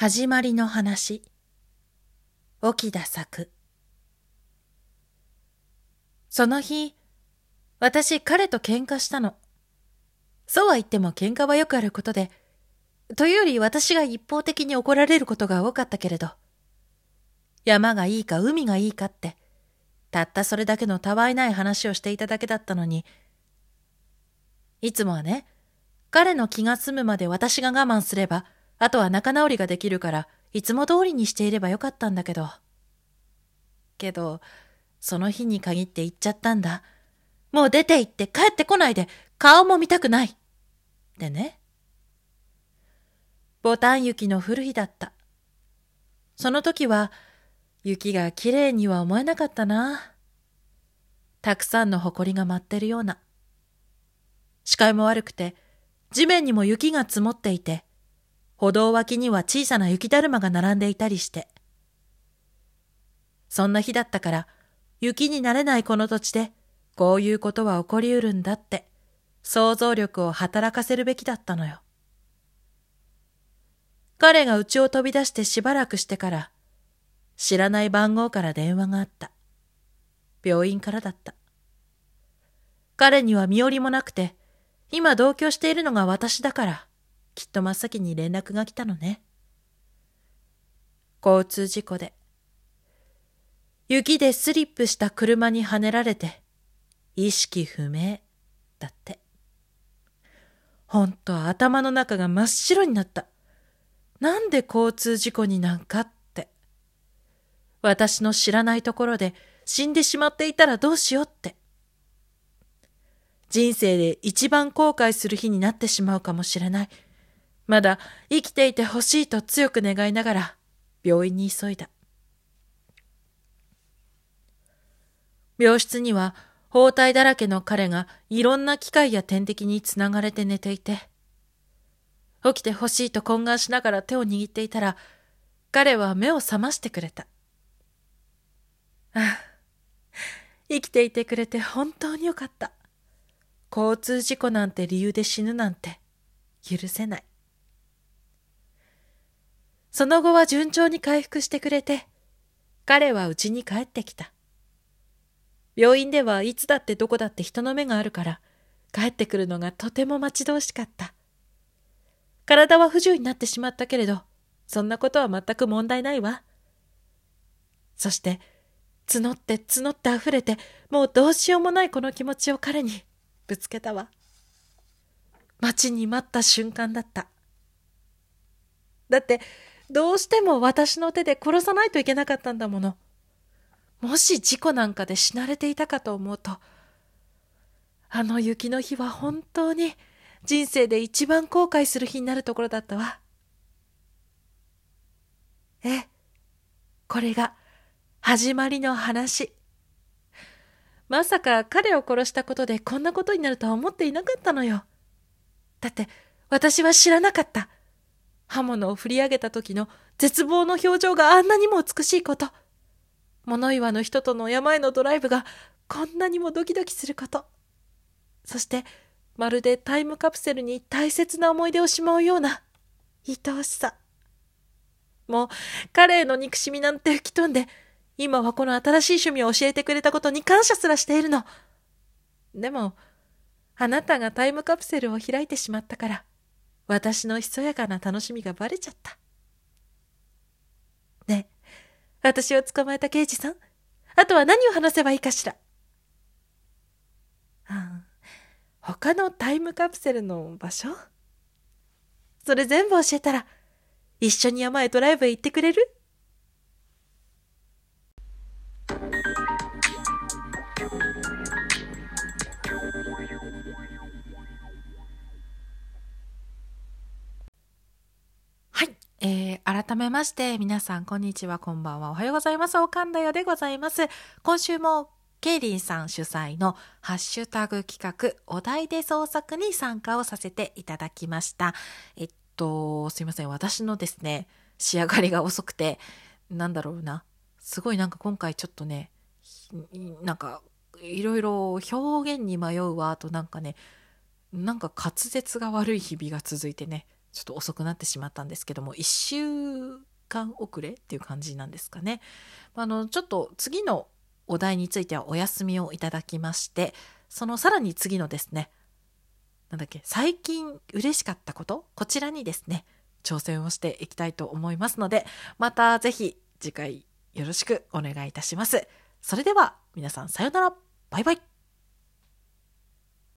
始まりの話。沖田作その日、私彼と喧嘩したの。そうは言っても喧嘩はよくあることで、というより私が一方的に怒られることが多かったけれど、山がいいか海がいいかって、たったそれだけのたわいない話をしていただけだったのに、いつもはね、彼の気が済むまで私が我慢すれば、あとは仲直りができるから、いつも通りにしていればよかったんだけど。けど、その日に限って行っちゃったんだ。もう出て行って帰ってこないで、顔も見たくない。でね。ボタン雪の降る日だった。その時は、雪がきれいには思えなかったな。たくさんの埃が舞ってるような。視界も悪くて、地面にも雪が積もっていて、歩道脇には小さな雪だるまが並んでいたりして。そんな日だったから、雪になれないこの土地で、こういうことは起こりうるんだって、想像力を働かせるべきだったのよ。彼が家を飛び出してしばらくしてから、知らない番号から電話があった。病院からだった。彼には身寄りもなくて、今同居しているのが私だから、きっと真っ先に連絡が来たのね。交通事故で。雪でスリップした車にはねられて、意識不明、だって。ほんと頭の中が真っ白になった。なんで交通事故になんかって。私の知らないところで死んでしまっていたらどうしようって。人生で一番後悔する日になってしまうかもしれない。まだ生きていてほしいと強く願いながら病院に急いだ。病室には包帯だらけの彼がいろんな機械や点滴につながれて寝ていて、起きてほしいと懇願しながら手を握っていたら、彼は目を覚ましてくれた。生きていてくれて本当によかった。交通事故なんて理由で死ぬなんて許せない。その後は順調に回復してくれて、彼は家に帰ってきた。病院ではいつだってどこだって人の目があるから、帰ってくるのがとても待ち遠しかった。体は不自由になってしまったけれど、そんなことは全く問題ないわ。そして、募って募って溢れて、もうどうしようもないこの気持ちを彼にぶつけたわ。待ちに待った瞬間だった。だって、どうしても私の手で殺さないといけなかったんだもの。もし事故なんかで死なれていたかと思うと、あの雪の日は本当に人生で一番後悔する日になるところだったわ。え、これが始まりの話。まさか彼を殺したことでこんなことになるとは思っていなかったのよ。だって私は知らなかった。刃物を振り上げた時の絶望の表情があんなにも美しいこと。物言わぬ人との山へのドライブがこんなにもドキドキすること。そして、まるでタイムカプセルに大切な思い出をしまうような、愛おしさ。もう、彼への憎しみなんて吹き飛んで、今はこの新しい趣味を教えてくれたことに感謝すらしているの。でも、あなたがタイムカプセルを開いてしまったから、私のひそやかな楽しみがバレちゃった。ねえ、私を捕まえた刑事さん、あとは何を話せばいいかしら？ああ、他のタイムカプセルの場所？それ全部教えたら、一緒に山へドライブへ行ってくれる？えー、改めまして、皆さん、こんにちは、こんばんは、おはようございます。おかんだよでございます。今週も、ケイリンさん主催のハッシュタグ企画、お題で創作に参加をさせていただきました。えっと、すいません。私のですね、仕上がりが遅くて、なんだろうな。すごいなんか今回ちょっとね、なんか、いろいろ表現に迷うわ、となんかね、なんか滑舌が悪い日々が続いてね、ちょっと遅くなってしまったんですけども、1週間遅れっていう感じなんですかね。あの、ちょっと次のお題についてはお休みをいただきまして、そのさらに次のですね、なんだっけ、最近嬉しかったことこちらにですね、挑戦をしていきたいと思いますので、またぜひ次回よろしくお願いいたします。それでは皆さんさようなら。バイバイ。